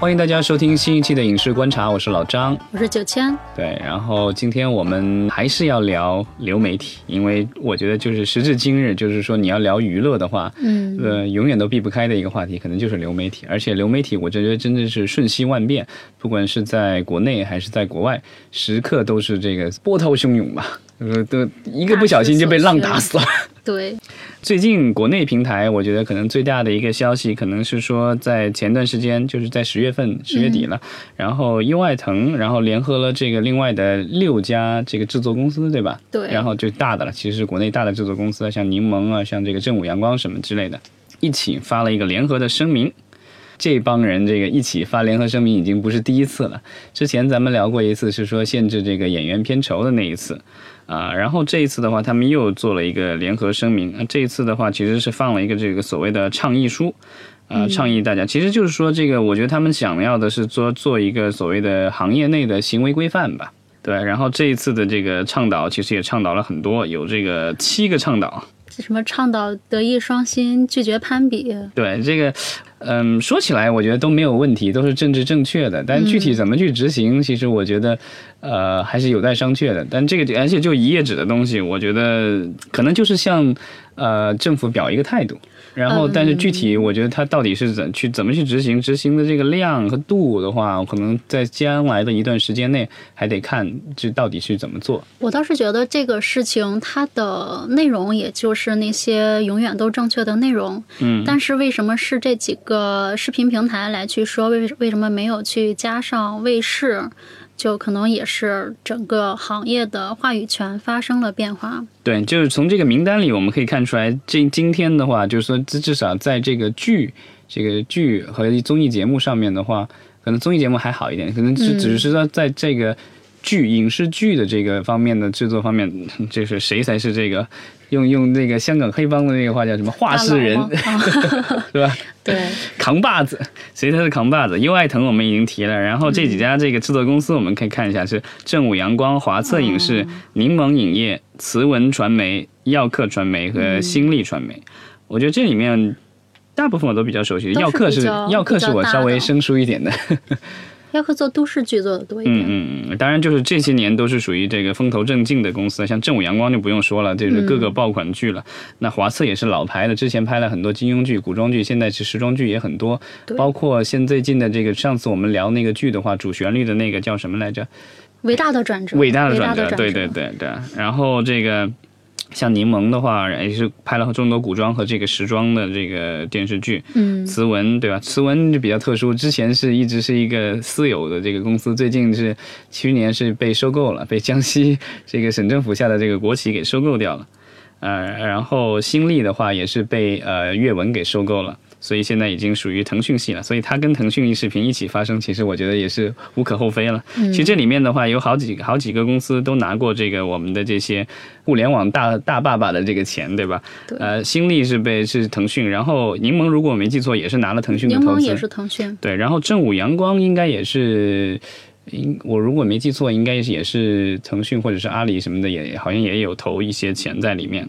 欢迎大家收听新一期的影视观察，我是老张，我是九千。对，然后今天我们还是要聊流媒体，因为我觉得就是时至今日，就是说你要聊娱乐的话，嗯，呃，永远都避不开的一个话题，可能就是流媒体。而且流媒体，我觉得真的是瞬息万变，不管是在国内还是在国外，时刻都是这个波涛汹涌吧。呃，都一个不小心就被浪打死了。对，最近国内平台，我觉得可能最大的一个消息，可能是说在前段时间，就是在十月份、十月底了，然后优爱腾，然后联合了这个另外的六家这个制作公司，对吧？对。然后就大的了，其实是国内大的制作公司，像柠檬啊，像这个正午阳光什么之类的，一起发了一个联合的声明。这帮人这个一起发联合声明已经不是第一次了，之前咱们聊过一次，是说限制这个演员片酬的那一次。啊，然后这一次的话，他们又做了一个联合声明。那这一次的话，其实是放了一个这个所谓的倡议书，啊，倡议大家，其实就是说这个，我觉得他们想要的是做做一个所谓的行业内的行为规范吧。对，然后这一次的这个倡导，其实也倡导了很多，有这个七个倡导。什么倡导德艺双馨，拒绝攀比？对这个。嗯，说起来我觉得都没有问题，都是政治正确的。但具体怎么去执行，其实我觉得，呃，还是有待商榷的。但这个而且就一页纸的东西，我觉得可能就是向呃政府表一个态度。然后，但是具体我觉得它到底是怎去怎么去执行，执行的这个量和度的话，可能在将来的一段时间内还得看这到底是怎么做。我倒是觉得这个事情它的内容也就是那些永远都正确的内容。嗯，但是为什么是这几个视频平台来去说？为为什么没有去加上卫视？就可能也是整个行业的话语权发生了变化。对，就是从这个名单里我们可以看出来，这今天的话，就是说至至少在这个剧、这个剧和综艺节目上面的话，可能综艺节目还好一点，可能只只是说在这个剧、影视剧的这个方面的制作方面，就是谁才是这个。用用那个香港黑帮的那个话叫什么话事人，是吧？对，扛把子，所以他是扛把子？优爱腾我们已经提了，然后这几家这个制作公司我们可以看一下，是正午阳光、华策影视、柠檬影业、慈文传媒、耀客传媒和新力传媒。我觉得这里面大部分我都比较熟悉，耀客是耀客是我稍微生疏一点的。要会做都市剧做的多一点，嗯嗯嗯，当然就是这些年都是属于这个风头正劲的公司，像正午阳光就不用说了，这是各个爆款剧了。那华策也是老牌的，之前拍了很多金庸剧、古装剧，现在是时装剧也很多，包括现最近的这个上次我们聊那个剧的话，主旋律的那个叫什么来着？伟大的转折，伟大的转折，对对对对。然后这个。像柠檬的话，也是拍了众多古装和这个时装的这个电视剧。嗯，慈文对吧？慈文就比较特殊，之前是一直是一个私有的这个公司，最近是去年是被收购了，被江西这个省政府下的这个国企给收购掉了。呃，然后新力的话也是被呃阅文给收购了。所以现在已经属于腾讯系了，所以它跟腾讯视频一起发生，其实我觉得也是无可厚非了。其实这里面的话，有好几好几个公司都拿过这个我们的这些互联网大大爸爸的这个钱，对吧？呃，新力是被是腾讯，然后柠檬如果我没记错也是拿了腾讯的投资，柠檬也是腾讯。对，然后正午阳光应该也是，应我如果没记错，应该也是腾讯或者是阿里什么的，也好像也有投一些钱在里面。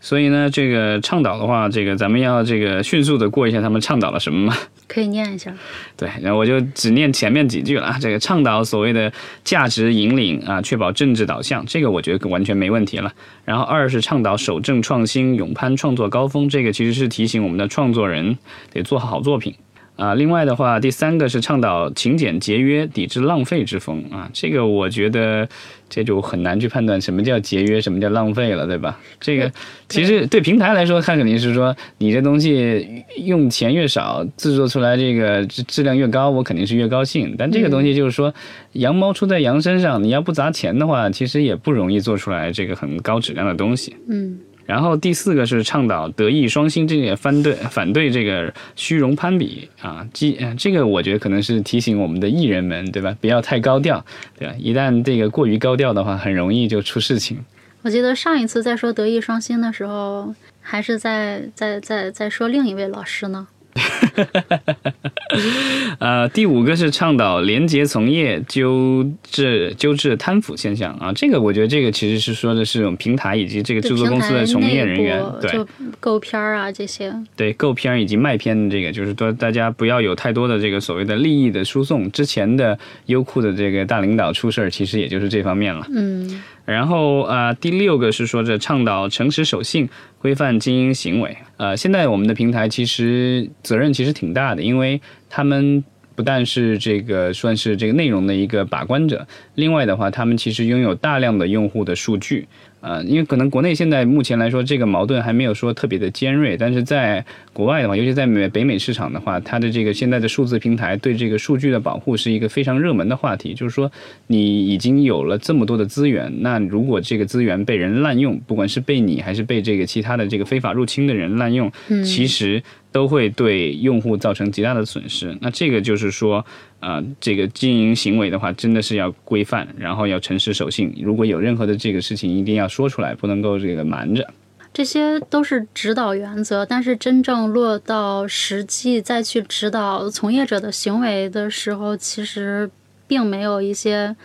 所以呢，这个倡导的话，这个咱们要这个迅速的过一下他们倡导了什么吗？可以念一下。对，然后我就只念前面几句了。这个倡导所谓的价值引领啊，确保政治导向，这个我觉得完全没问题了。然后二是倡导守正创新，勇攀创作高峰，这个其实是提醒我们的创作人得做好作品。啊，另外的话，第三个是倡导勤俭节约，抵制浪费之风啊。这个我觉得这就很难去判断什么叫节约，什么叫浪费了，对吧？这个其实对平台来说，它肯定是说你这东西用钱越少，制作出来这个质质量越高，我肯定是越高兴。但这个东西就是说，羊毛出在羊身上，你要不砸钱的话，其实也不容易做出来这个很高质量的东西。嗯。然后第四个是倡导德艺双馨，这个反对反对这个虚荣攀比啊，这这个我觉得可能是提醒我们的艺人们，对吧？不要太高调，对吧？一旦这个过于高调的话，很容易就出事情。我记得上一次在说德艺双馨的时候，还是在在在在说另一位老师呢。呃，第五个是倡导廉洁从业、纠治纠治贪腐现象啊，这个我觉得这个其实是说的是我们平台以及这个制作公司的从业人员，对，就购片儿啊这些，对购片儿以及卖片的这个，就是说大家不要有太多的这个所谓的利益的输送。之前的优酷的这个大领导出事儿，其实也就是这方面了。嗯，然后啊，第六个是说这倡导诚实守信、规范经营行为。呃，现在我们的平台其实责任其实挺大的，因为他们不但是这个算是这个内容的一个把关者，另外的话，他们其实拥有大量的用户的数据。呃，因为可能国内现在目前来说，这个矛盾还没有说特别的尖锐，但是在国外的话，尤其在美北美市场的话，它的这个现在的数字平台对这个数据的保护是一个非常热门的话题。就是说，你已经有了这么多的资源，那如果这个资源被人滥用，不管是被你还是被这个其他的这个非法入侵的人滥用，其实都会对用户造成极大的损失。那这个就是说。啊，这个经营行为的话，真的是要规范，然后要诚实守信。如果有任何的这个事情，一定要说出来，不能够这个瞒着。这些都是指导原则，但是真正落到实际再去指导从业者的行为的时候，其实并没有一些。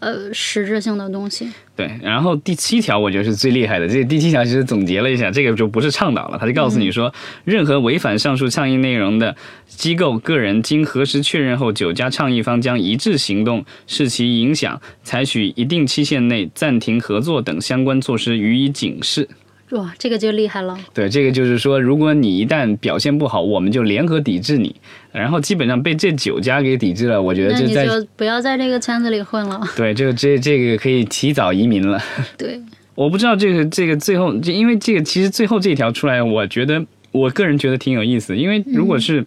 呃，实质性的东西。对，然后第七条我觉得是最厉害的。这第七条其实总结了一下，这个就不是倡导了，他就告诉你说，任何违反上述倡议内容的机构、个人，经核实确认后，九家倡议方将一致行动，视其影响，采取一定期限内暂停合作等相关措施予以警示。哇，这个就厉害了。对，这个就是说，如果你一旦表现不好，我们就联合抵制你。然后基本上被这九家给抵制了，我觉得就在不要在这个圈子里混了。对，这个这这个可以提早移民了。对，我不知道这个这个最后，因为这个其实最后这条出来，我觉得我个人觉得挺有意思，因为如果是。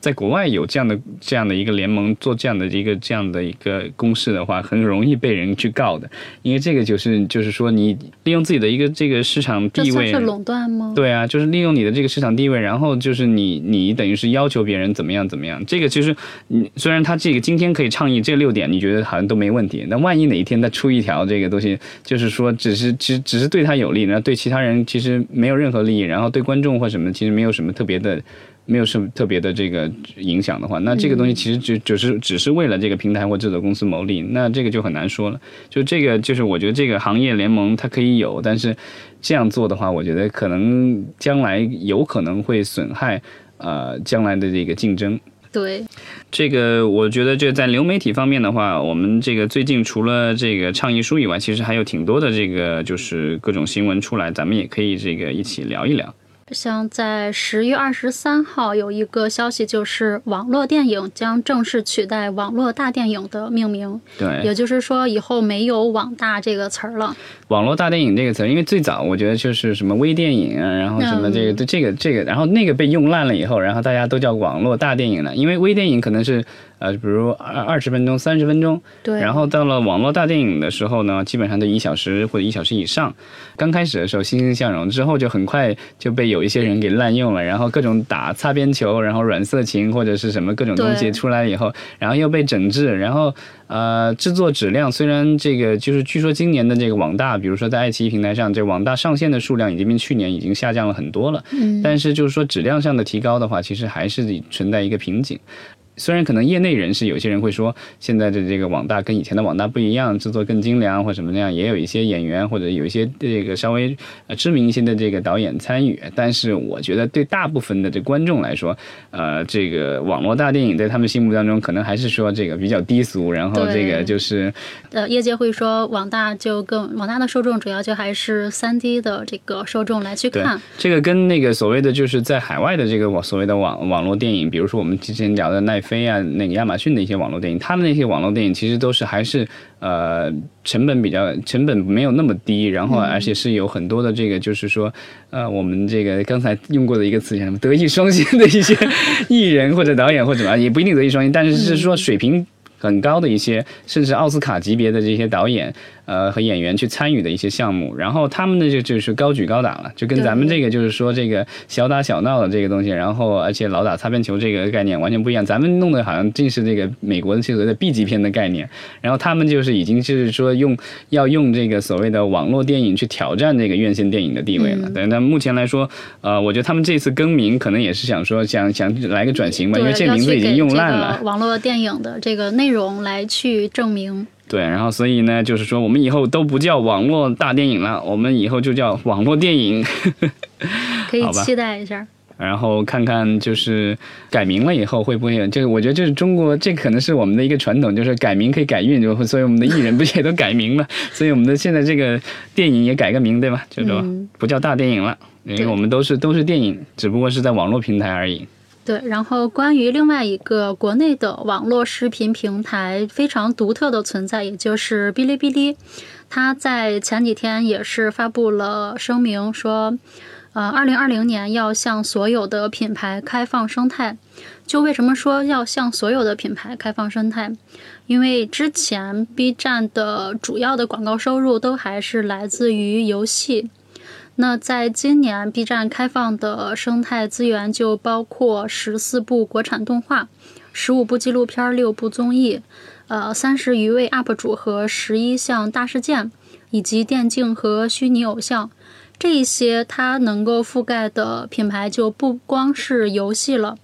在国外有这样的这样的一个联盟做这样的一个这样的一个公式的话，很容易被人去告的，因为这个就是就是说你利用自己的一个这个市场地位，是垄断吗？对啊，就是利用你的这个市场地位，然后就是你你等于是要求别人怎么样怎么样。这个其实你虽然他这个今天可以倡议这六点，你觉得好像都没问题，那万一哪一天他出一条这个东西，就是说只是只只是对他有利，然后对其他人其实没有任何利益，然后对观众或什么其实没有什么特别的。没有什么特别的这个影响的话，那这个东西其实就只是只是为了这个平台或制作公司牟利，那这个就很难说了。就这个就是我觉得这个行业联盟它可以有，但是这样做的话，我觉得可能将来有可能会损害呃将来的这个竞争。对，这个我觉得这在流媒体方面的话，我们这个最近除了这个倡议书以外，其实还有挺多的这个就是各种新闻出来，咱们也可以这个一起聊一聊。像在十月二十三号有一个消息，就是网络电影将正式取代网络大电影的命名。对，也就是说以后没有网大这个词儿了。网络大电影这个词儿，因为最早我觉得就是什么微电影啊，然后什么这个这个这个，然后那个被用烂了以后，然后大家都叫网络大电影了，因为微电影可能是。呃，比如二二十分钟、三十分钟，对。然后到了网络大电影的时候呢，基本上都一小时或者一小时以上。刚开始的时候欣欣向荣，之后就很快就被有一些人给滥用了，然后各种打擦边球，然后软色情或者是什么各种东西出来以后，然后又被整治，然后呃制作质量虽然这个就是据说今年的这个网大，比如说在爱奇艺平台上，这网大上线的数量已经比去年已经下降了很多了，嗯。但是就是说质量上的提高的话，其实还是存在一个瓶颈。虽然可能业内人士有些人会说，现在的这个网大跟以前的网大不一样，制作更精良或什么那样，也有一些演员或者有一些这个稍微呃知名一些的这个导演参与。但是我觉得对大部分的这观众来说，呃，这个网络大电影在他们心目当中可能还是说这个比较低俗，然后这个就是呃，业界会说网大就更网大的受众主要就还是三 D 的这个受众来去看。这个跟那个所谓的就是在海外的这个网所谓的网网络电影，比如说我们之前聊的奈。飞啊，那个亚马逊的一些网络电影，他们那些网络电影其实都是还是呃成本比较成本没有那么低，然后而且是有很多的这个就是说呃我们这个刚才用过的一个词叫什么？德艺双馨的一些 艺人或者导演或者怎么样也不一定德艺双馨，但是是说水平很高的一些甚至奥斯卡级别的这些导演。呃和演员去参与的一些项目，然后他们呢就就是高举高打了，就跟咱们这个就是说这个小打小闹的这个东西，然后而且老打擦边球这个概念完全不一样，咱们弄的好像尽是这个美国的这个的 B 级片的概念，然后他们就是已经就是说用要用这个所谓的网络电影去挑战这个院线电影的地位了。对，那目前来说，呃，我觉得他们这次更名可能也是想说想想来个转型吧，因为这名字已经用烂了。网络电影的这个内容来去证明。对，然后所以呢，就是说我们以后都不叫网络大电影了，我们以后就叫网络电影。可以期待一下。然后看看就是改名了以后会不会，就是我觉得就是中国，这可能是我们的一个传统，就是改名可以改运，就所以我们的艺人不也都改名了，所以我们的现在这个电影也改个名，对吧？就说不叫大电影了，因为我们都是都是电影，只不过是在网络平台而已。对，然后关于另外一个国内的网络视频平台非常独特的存在，也就是哔哩哔哩，它在前几天也是发布了声明说。呃，二零二零年要向所有的品牌开放生态。就为什么说要向所有的品牌开放生态？因为之前 B 站的主要的广告收入都还是来自于游戏。那在今年，B 站开放的生态资源就包括十四部国产动画、十五部纪录片、六部综艺、呃三十余位 UP 主和十一项大事件，以及电竞和虚拟偶像。这一些它能够覆盖的品牌就不光是游戏了，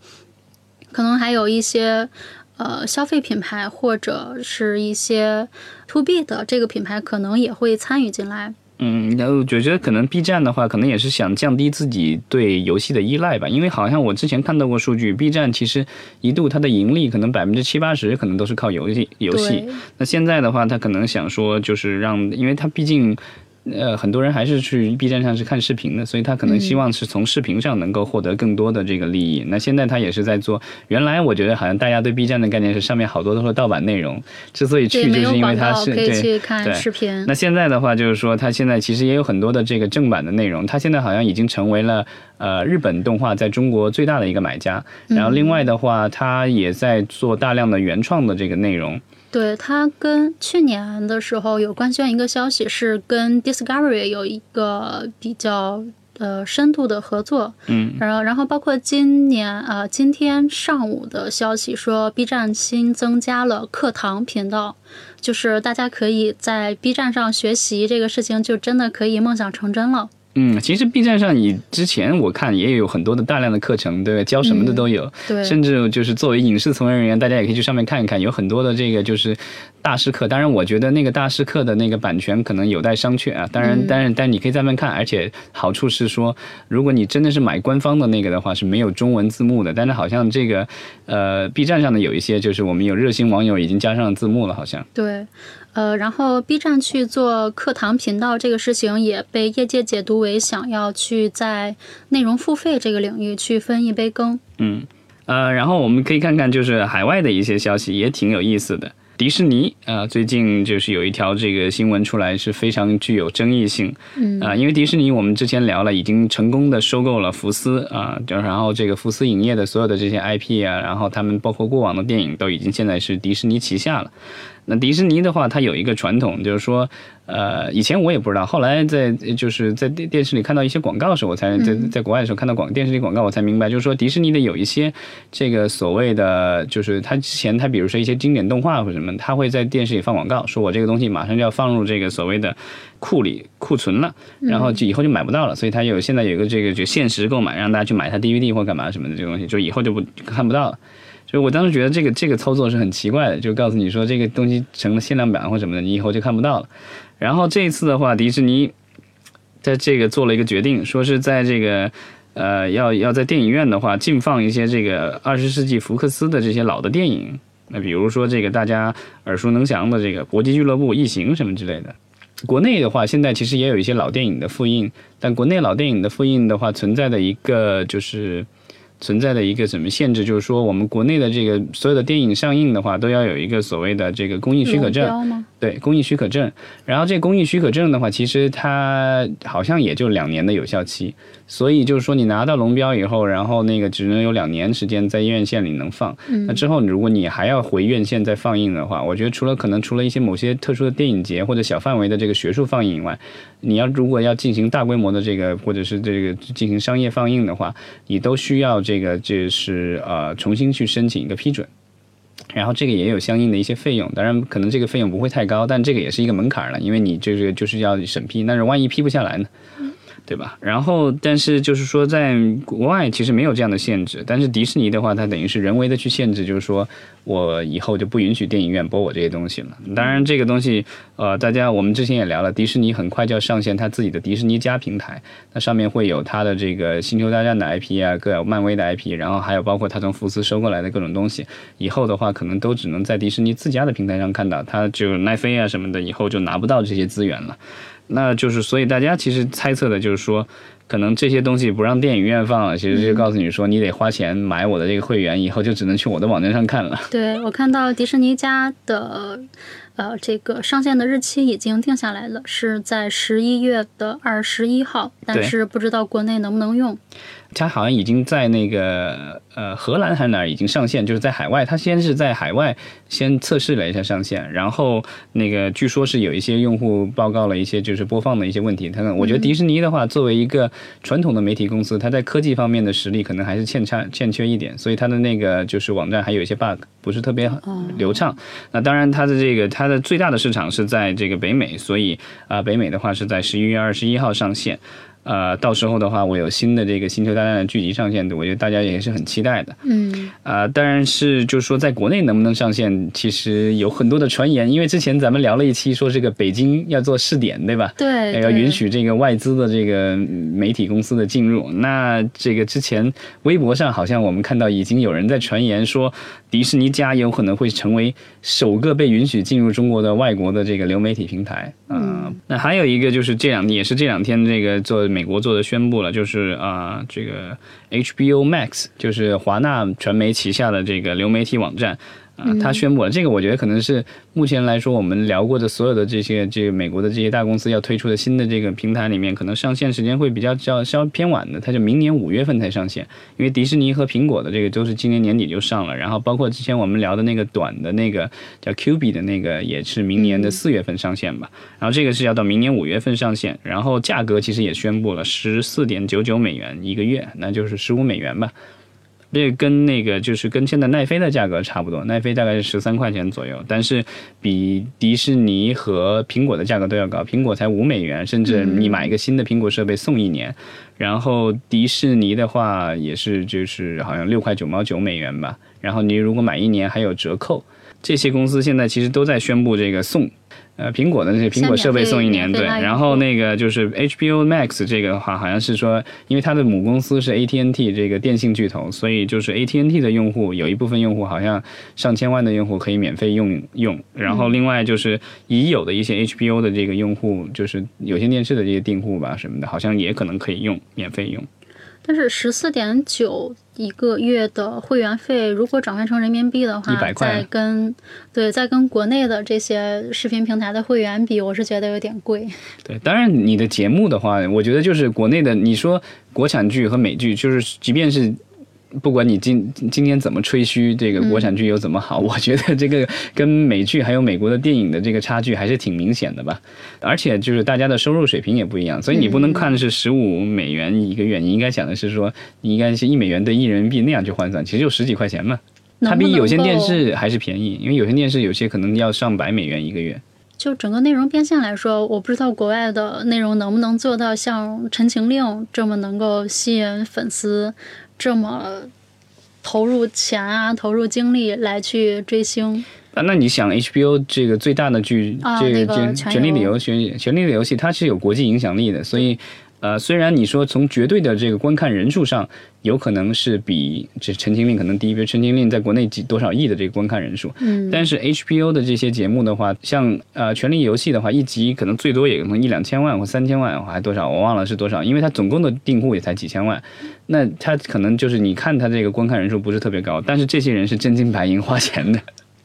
可能还有一些呃消费品牌或者是一些 to B 的这个品牌可能也会参与进来。嗯，然后我觉得可能 B 站的话，可能也是想降低自己对游戏的依赖吧，因为好像我之前看到过数据，B 站其实一度它的盈利可能百分之七八十可能都是靠游戏游戏。那现在的话，它可能想说就是让，因为它毕竟。呃，很多人还是去 B 站上是看视频的，所以他可能希望是从视频上能够获得更多的这个利益。那现在他也是在做。原来我觉得好像大家对 B 站的概念是上面好多都是盗版内容，之所以去就是因为它是对对。那现在的话就是说，它现在其实也有很多的这个正版的内容。它现在好像已经成为了呃日本动画在中国最大的一个买家。然后另外的话，它也在做大量的原创的这个内容。对它跟去年的时候有官宣一个消息，是跟 Discovery 有一个比较呃深度的合作。嗯，然后然后包括今年啊，今天上午的消息说，B 站新增加了课堂频道，就是大家可以在 B 站上学习这个事情，就真的可以梦想成真了。嗯，其实 B 站上你之前我看也有很多的大量的课程，对教什么的都有。对，甚至就是作为影视从业人员，大家也可以去上面看一看，有很多的这个就是大师课。当然，我觉得那个大师课的那个版权可能有待商榷啊。当然，当然但你可以在那看，而且好处是说，如果你真的是买官方的那个的话，是没有中文字幕的。但是好像这个呃 B 站上的有一些，就是我们有热心网友已经加上了字幕了，好像。对。呃，然后 B 站去做课堂频道这个事情，也被业界解读为想要去在内容付费这个领域去分一杯羹。嗯，呃，然后我们可以看看就是海外的一些消息，也挺有意思的。迪士尼啊，最近就是有一条这个新闻出来，是非常具有争议性。嗯啊，因为迪士尼我们之前聊了，已经成功的收购了福斯啊，就然后这个福斯影业的所有的这些 IP 啊，然后他们包括过往的电影都已经现在是迪士尼旗下了。那迪士尼的话，它有一个传统，就是说。呃，以前我也不知道，后来在就是在电电视里看到一些广告的时候，我才在在国外的时候看到广电视里广告，我才明白，就是说迪士尼的有一些这个所谓的，就是它之前它比如说一些经典动画或者什么，它会在电视里放广告，说我这个东西马上就要放入这个所谓的库里库存了，然后就以后就买不到了，所以它有现在有一个这个就限时购买，让大家去买它 DVD 或干嘛什么的这个东西，就以后就不看不到了。所以我当时觉得这个这个操作是很奇怪的，就告诉你说这个东西成了限量版或什么的，你以后就看不到了。然后这一次的话，迪士尼在这个做了一个决定，说是在这个呃要要在电影院的话禁放一些这个二十世纪福克斯的这些老的电影，那比如说这个大家耳熟能详的这个《搏击俱乐部》《异形》什么之类的。国内的话，现在其实也有一些老电影的复印，但国内老电影的复印的话，存在的一个就是存在的一个什么限制，就是说我们国内的这个所有的电影上映的话，都要有一个所谓的这个公益许可证。对，公益许可证。然后这公益许可证的话，其实它好像也就两年的有效期。所以就是说，你拿到龙标以后，然后那个只能有两年时间在院线里能放。那之后，如果你还要回院线再放映的话，我觉得除了可能除了一些某些特殊的电影节或者小范围的这个学术放映以外，你要如果要进行大规模的这个或者是这个进行商业放映的话，你都需要这个就是呃重新去申请一个批准。然后这个也有相应的一些费用，当然可能这个费用不会太高，但这个也是一个门槛了，因为你这个就是要审批，但是万一批不下来呢？对吧？然后，但是就是说，在国外其实没有这样的限制，但是迪士尼的话，它等于是人为的去限制，就是说我以后就不允许电影院播我这些东西了。当然，这个东西，呃，大家我们之前也聊了，迪士尼很快就要上线它自己的迪士尼加平台，那上面会有它的这个星球大战的 IP 啊，各漫威的 IP，然后还有包括它从福斯收过来的各种东西，以后的话可能都只能在迪士尼自家的平台上看到，它就奈飞啊什么的，以后就拿不到这些资源了。那就是，所以大家其实猜测的就是说，可能这些东西不让电影院放了，其实就告诉你说，你得花钱买我的这个会员，以后就只能去我的网站上看了。对，我看到迪士尼家的。呃，这个上线的日期已经定下来了，是在十一月的二十一号，但是不知道国内能不能用。它好像已经在那个呃荷兰还是哪儿已经上线，就是在海外，它先是在海外先测试了一下上线，然后那个据说是有一些用户报告了一些就是播放的一些问题。它我觉得迪士尼的话，作为一个传统的媒体公司，它在科技方面的实力可能还是欠差欠缺一点，所以它的那个就是网站还有一些 bug，不是特别流畅。那当然，它的这个它。它的最大的市场是在这个北美，所以啊，北美的话是在十一月二十一号上线。呃，到时候的话，我有新的这个《星球大战》的剧集上线，我觉得大家也是很期待的。嗯。啊，当然是就是说，在国内能不能上线，其实有很多的传言。因为之前咱们聊了一期，说这个北京要做试点，对吧？对。要允许这个外资的这个媒体公司的进入。那这个之前微博上好像我们看到已经有人在传言说，迪士尼家有可能会成为首个被允许进入中国的外国的这个流媒体平台。嗯。那还有一个就是这两也是这两天这个做。美国做的宣布了，就是啊，这个 HBO Max 就是华纳传媒旗下的这个流媒体网站。啊，他宣布了这个，我觉得可能是目前来说我们聊过的所有的这些这个美国的这些大公司要推出的新的这个平台里面，可能上线时间会比较较稍偏晚的，它就明年五月份才上线。因为迪士尼和苹果的这个都是今年年底就上了，然后包括之前我们聊的那个短的那个叫 Q B 的那个也是明年的四月份上线吧。然后这个是要到明年五月份上线，然后价格其实也宣布了十四点九九美元一个月，那就是十五美元吧。这跟那个就是跟现在奈飞的价格差不多，奈飞大概是十三块钱左右，但是比迪士尼和苹果的价格都要高，苹果才五美元，甚至你买一个新的苹果设备送一年，然后迪士尼的话也是就是好像六块九毛九美元吧，然后你如果买一年还有折扣，这些公司现在其实都在宣布这个送。呃，苹果的那些苹果设备送一年，对。然后那个就是 HBO Max 这个的话，好像是说，因为它的母公司是 AT&T 这个电信巨头，所以就是 AT&T 的用户有一部分用户好像上千万的用户可以免费用用。然后另外就是已有的一些 HBO 的这个用户，就是有线电视的这些订户吧什么的，好像也可能可以用免费用。但是十四点九一个月的会员费，如果转换成人民币的话，一百块再跟对再跟国内的这些视频平台的会员比，我是觉得有点贵。对，当然你的节目的话，我觉得就是国内的，你说国产剧和美剧，就是即便是。不管你今今天怎么吹嘘这个国产剧有怎么好，我觉得这个跟美剧还有美国的电影的这个差距还是挺明显的吧。而且就是大家的收入水平也不一样，所以你不能看的是十五美元一个月，你应该想的是说，你应该是一美元兑一人民币那样去换算，其实就十几块钱嘛。它比有线电视还是便宜，因为有线电视有些可能要上百美元一个月。就整个内容变现来说，我不知道国外的内容能不能做到像《陈情令》这么能够吸引粉丝。这么投入钱啊，投入精力来去追星啊？那你想，HBO 这个最大的剧，这个《权权力的游戏》《权力的游戏》，它是有国际影响力的，所以呃，虽然你说从绝对的这个观看人数上，有可能是比这《陈情令》可能低，比如《陈情令》在国内几多少亿的这个观看人数，嗯，但是 HBO 的这些节目的话，像呃《权力游戏》的话，一集可能最多也可能一两千万或三千万，还多少我忘了是多少，因为它总共的订户也才几千万，那它可能就是你看它这个观看人数不是特别高，但是这些人是真金白银花钱的。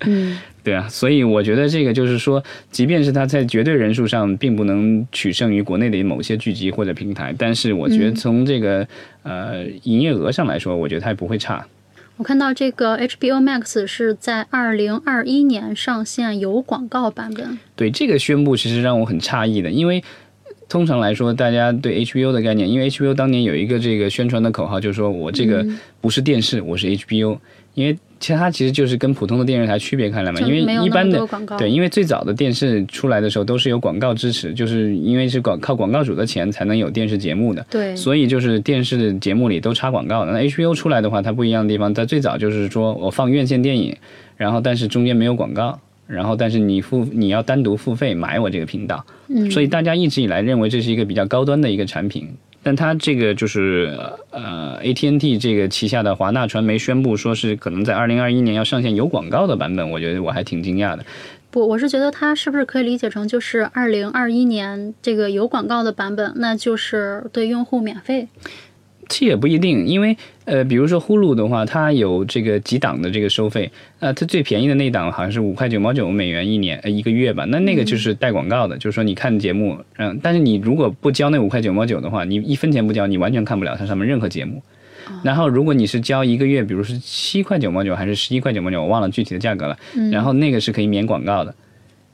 嗯，对啊，所以我觉得这个就是说，即便是它在绝对人数上并不能取胜于国内的某些剧集或者平台，但是我觉得从这个、呃营业额上来说，我觉得它也不会差。我看到这个 HBO Max 是在二零二一年上线有广告版本。对这个宣布，其实让我很诧异的，因为通常来说，大家对 HBO 的概念，因为 HBO 当年有一个这个宣传的口号，就是说我这个不是电视，我是 HBO，因为其实它其实就是跟普通的电视台区别开来嘛，因为一般的。对，因为最早的电视出来的时候都是有广告支持，就是因为是广靠广告主的钱才能有电视节目的，对所以就是电视节目里都插广告的。那 HBO 出来的话，它不一样的地方，它最早就是说我放院线电影，然后但是中间没有广告，然后但是你付你要单独付费买我这个频道，嗯，所以大家一直以来认为这是一个比较高端的一个产品。但它这个就是呃，AT&T 这个旗下的华纳传媒宣布说是可能在二零二一年要上线有广告的版本，我觉得我还挺惊讶的。不，我是觉得它是不是可以理解成就是二零二一年这个有广告的版本，那就是对用户免费。其实也不一定，因为呃，比如说呼噜的话，它有这个几档的这个收费，呃，它最便宜的那档好像是五块九毛九美元一年呃一个月吧，那那个就是带广告的，就是说你看节目，嗯，但是你如果不交那五块九毛九的话，你一分钱不交，你完全看不了它上面任何节目。然后，如果你是交一个月，比如是七块九毛九还是十一块九毛九，我忘了具体的价格了。然后那个是可以免广告的，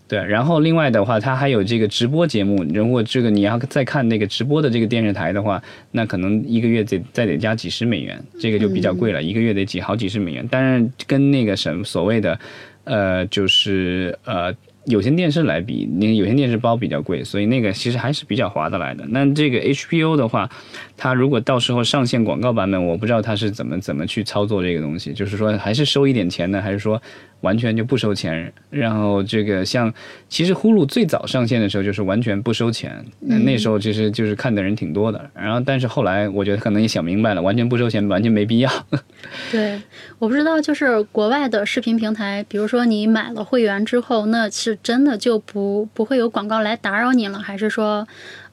对。然后另外的话，它还有这个直播节目，如果这个你要再看那个直播的这个电视台的话，那可能一个月得再得加几十美元，这个就比较贵了，一个月得几好几十美元。当然跟那个什么所谓的，呃，就是呃。有线电视来比，那个有线电视包比较贵，所以那个其实还是比较划得来的。那这个 HBO 的话，它如果到时候上线广告版本，我不知道它是怎么怎么去操作这个东西，就是说还是收一点钱呢，还是说完全就不收钱？然后这个像其实呼噜最早上线的时候就是完全不收钱，那时候其实就是看的人挺多的。然后但是后来我觉得可能也想明白了，完全不收钱完全没必要。对，我不知道，就是国外的视频平台，比如说你买了会员之后，那是真的就不不会有广告来打扰你了，还是说，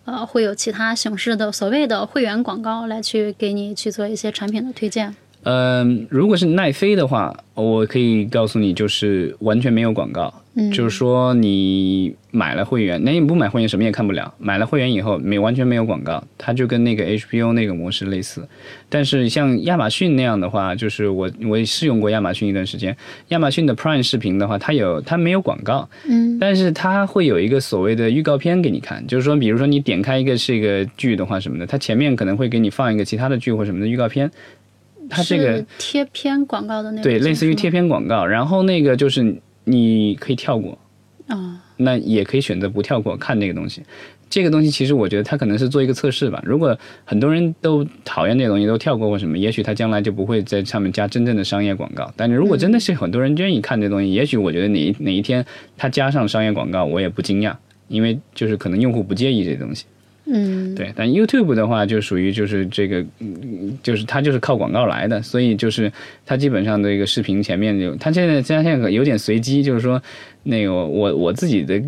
呃，会有其他形式的所谓的会员广告来去给你去做一些产品的推荐？嗯，如果是奈飞的话，我可以告诉你，就是完全没有广告。嗯，就是说你买了会员，那你不买会员什么也看不了。买了会员以后，没完全没有广告，它就跟那个 HBO 那个模式类似。但是像亚马逊那样的话，就是我我也试用过亚马逊一段时间，亚马逊的 Prime 视频的话，它有它没有广告，嗯，但是它会有一个所谓的预告片给你看，就是说，比如说你点开一个是一个剧的话什么的，它前面可能会给你放一个其他的剧或什么的预告片。它这个贴片广告的那种，对，类似于贴片广告，然后那个就是你可以跳过，啊，那也可以选择不跳过看那个东西。这个东西其实我觉得它可能是做一个测试吧。如果很多人都讨厌这个东西，都跳过或什么，也许它将来就不会在上面加真正的商业广告。但是如果真的是很多人愿意看这东西，也许我觉得哪一哪一天它加上商业广告，我也不惊讶，因为就是可能用户不介意这东西。嗯，对，但 YouTube 的话就属于就是这个，就是它就是靠广告来的，所以就是它基本上这个视频前面就，它现在现在有点随机，就是说那个我我自己的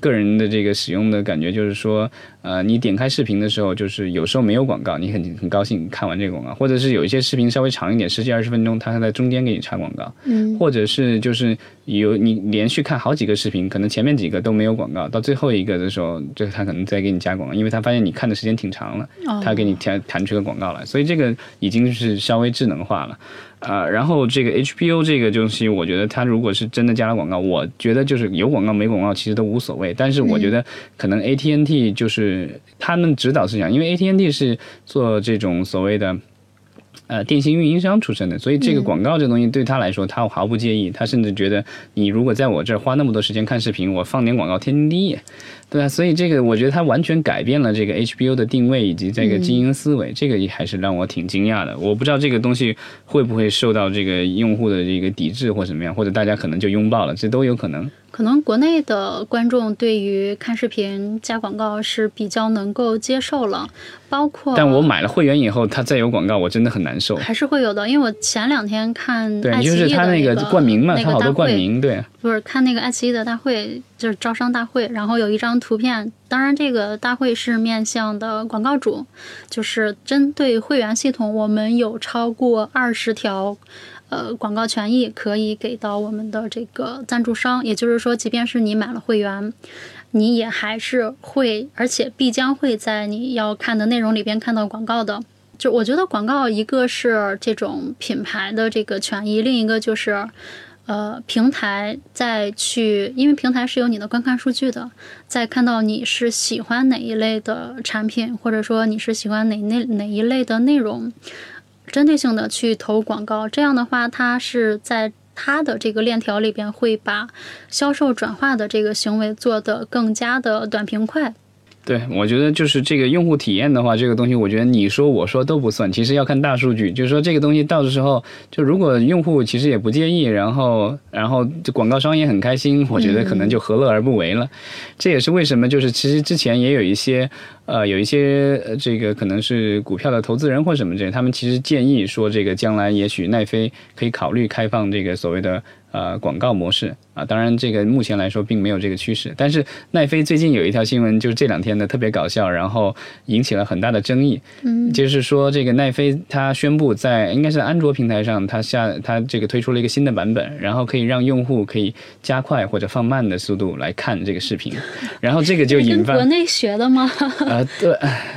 个人的这个使用的感觉就是说，呃，你点开视频的时候，就是有时候没有广告，你很很高兴看完这个广告，或者是有一些视频稍微长一点，十几二十分钟，它在中间给你插广告，嗯，或者是就是有你连续看好几个视频，可能前面几个都没有广告，到最后一个的时候，就他可能再给你加广告，因为他发现你看的时间挺长了，哦。他给你弹弹出个广告来，所以这个已经是稍微智能化了。啊、然后这个 HBO 这个东西，我觉得它如果是真的加了广告，我觉得就是有广告没广告其实都无所谓。但是我觉得可能 AT&T 就是他们指导思想，因为 AT&T 是做这种所谓的。呃，电信运营商出身的，所以这个广告这东西对他来说，他毫不介意。他甚至觉得，你如果在我这儿花那么多时间看视频，我放点广告天经地义，对吧？所以这个我觉得他完全改变了这个 HBO 的定位以及这个经营思维，这个也还是让我挺惊讶的。我不知道这个东西会不会受到这个用户的这个抵制或怎么样，或者大家可能就拥抱了，这都有可能。可能国内的观众对于看视频加广告是比较能够接受了，包括但我买了会员以后，它再有广告，我真的很难受。还是会有的，因为我前两天看对，爱奇艺的就是它那个冠名嘛，那它好多冠名，对。不是看那个爱奇艺的大会，就是招商大会，然后有一张图片，当然这个大会是面向的广告主，就是针对会员系统，我们有超过二十条。呃，广告权益可以给到我们的这个赞助商，也就是说，即便是你买了会员，你也还是会，而且必将会在你要看的内容里边看到广告的。就我觉得广告，一个是这种品牌的这个权益，另一个就是，呃，平台再去，因为平台是有你的观看数据的，在看到你是喜欢哪一类的产品，或者说你是喜欢哪那哪一类的内容，针对性的去投广告，这样的话，它是在。它的这个链条里边会把销售转化的这个行为做得更加的短平快，对，我觉得就是这个用户体验的话，这个东西我觉得你说我说都不算，其实要看大数据。就是说这个东西到的时候，就如果用户其实也不介意，然后然后广告商也很开心，我觉得可能就何乐而不为了。这也是为什么就是其实之前也有一些呃有一些这个可能是股票的投资人或什么这，他们其实建议说这个将来也许奈飞可以考虑开放这个所谓的。呃，广告模式啊，当然这个目前来说并没有这个趋势。但是奈飞最近有一条新闻，就是这两天的特别搞笑，然后引起了很大的争议。嗯，就是说这个奈飞它宣布在应该是安卓平台上，它下它这个推出了一个新的版本，然后可以让用户可以加快或者放慢的速度来看这个视频，然后这个就引发国内学的吗？啊，对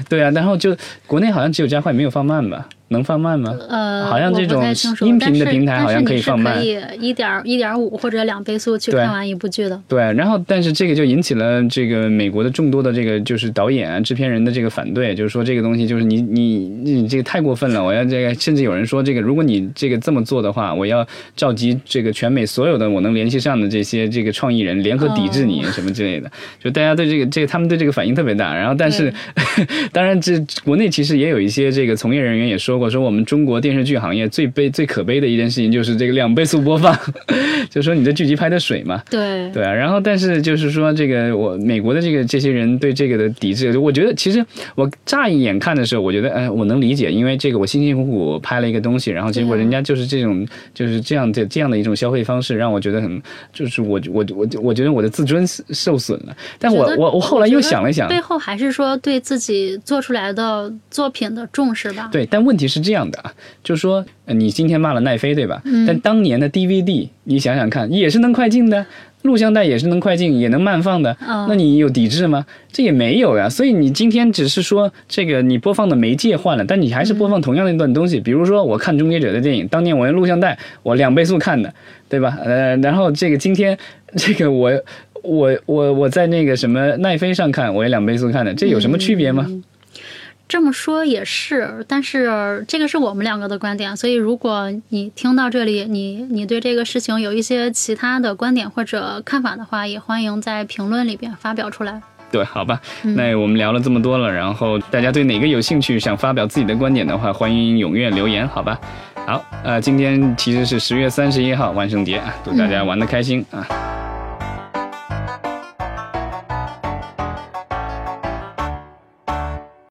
对啊，然后就国内好像只有加快没有放慢吧？能放慢吗？呃，好像这种音频的平台好像可以放慢可以一点一点五或者两倍速去看完一部剧的。对，然后但是这个就引起了这个美国的众多的这个就是导演啊、制片人的这个反对，就是说这个东西就是你你你这个太过分了，我要这个，甚至有人说这个如果你这个这么做的话，我要召集这个全美所有的我能联系上的这些这个创意人联合抵制你什么之类的，就大家对这个这个他们对这个反应特别大。然后但是 当然这国内其实也有一些这个从业人员也说如果，说我们中国电视剧行业最悲最可悲的一件事情就是这个两倍速播放，就说你的剧集拍的水嘛。对，对啊，然后但是就是说，这个我美国的这个这些人对这个的抵制，我觉得其实我乍一眼看的时候，我觉得哎，我能理解，因为这个我辛辛苦苦拍了一个东西，然后结果人家就是这种就是这样的这样的一种消费方式，让我觉得很就是我我我我觉得我的自尊受损了。但我我我后来又想了想，背后还是说对自己做出来的作品的重视吧。对，但问题是这样的啊，就是说，呃你今天骂了奈飞，对吧？嗯但当年的 DVD，你想想看，也是能快进的，录像带也是能快进，也能慢放的。嗯那你有抵制吗？这也没有呀。所以你今天只是说这个你播放的媒介换了，但你还是播放同样的一段东西。比如说，我看《终结者》的电影，当年我用录像带，我两倍速看的，对吧？呃，然后这个今天 这个我。我我我在那个什么奈飞上看，我也两倍速看的，这有什么区别吗？嗯这么说也是，但是这个是我们两个的观点，所以如果你听到这里，你你对这个事情有一些其他的观点或者看法的话，也欢迎在评论里边发表出来。对，好吧，嗯那我们聊了这么多了，然后大家对哪个有兴趣，想发表自己的观点的话，欢迎踊跃留言，好吧？好，呃，今天其实是十月三十一号万圣节啊，祝大家玩的开心啊！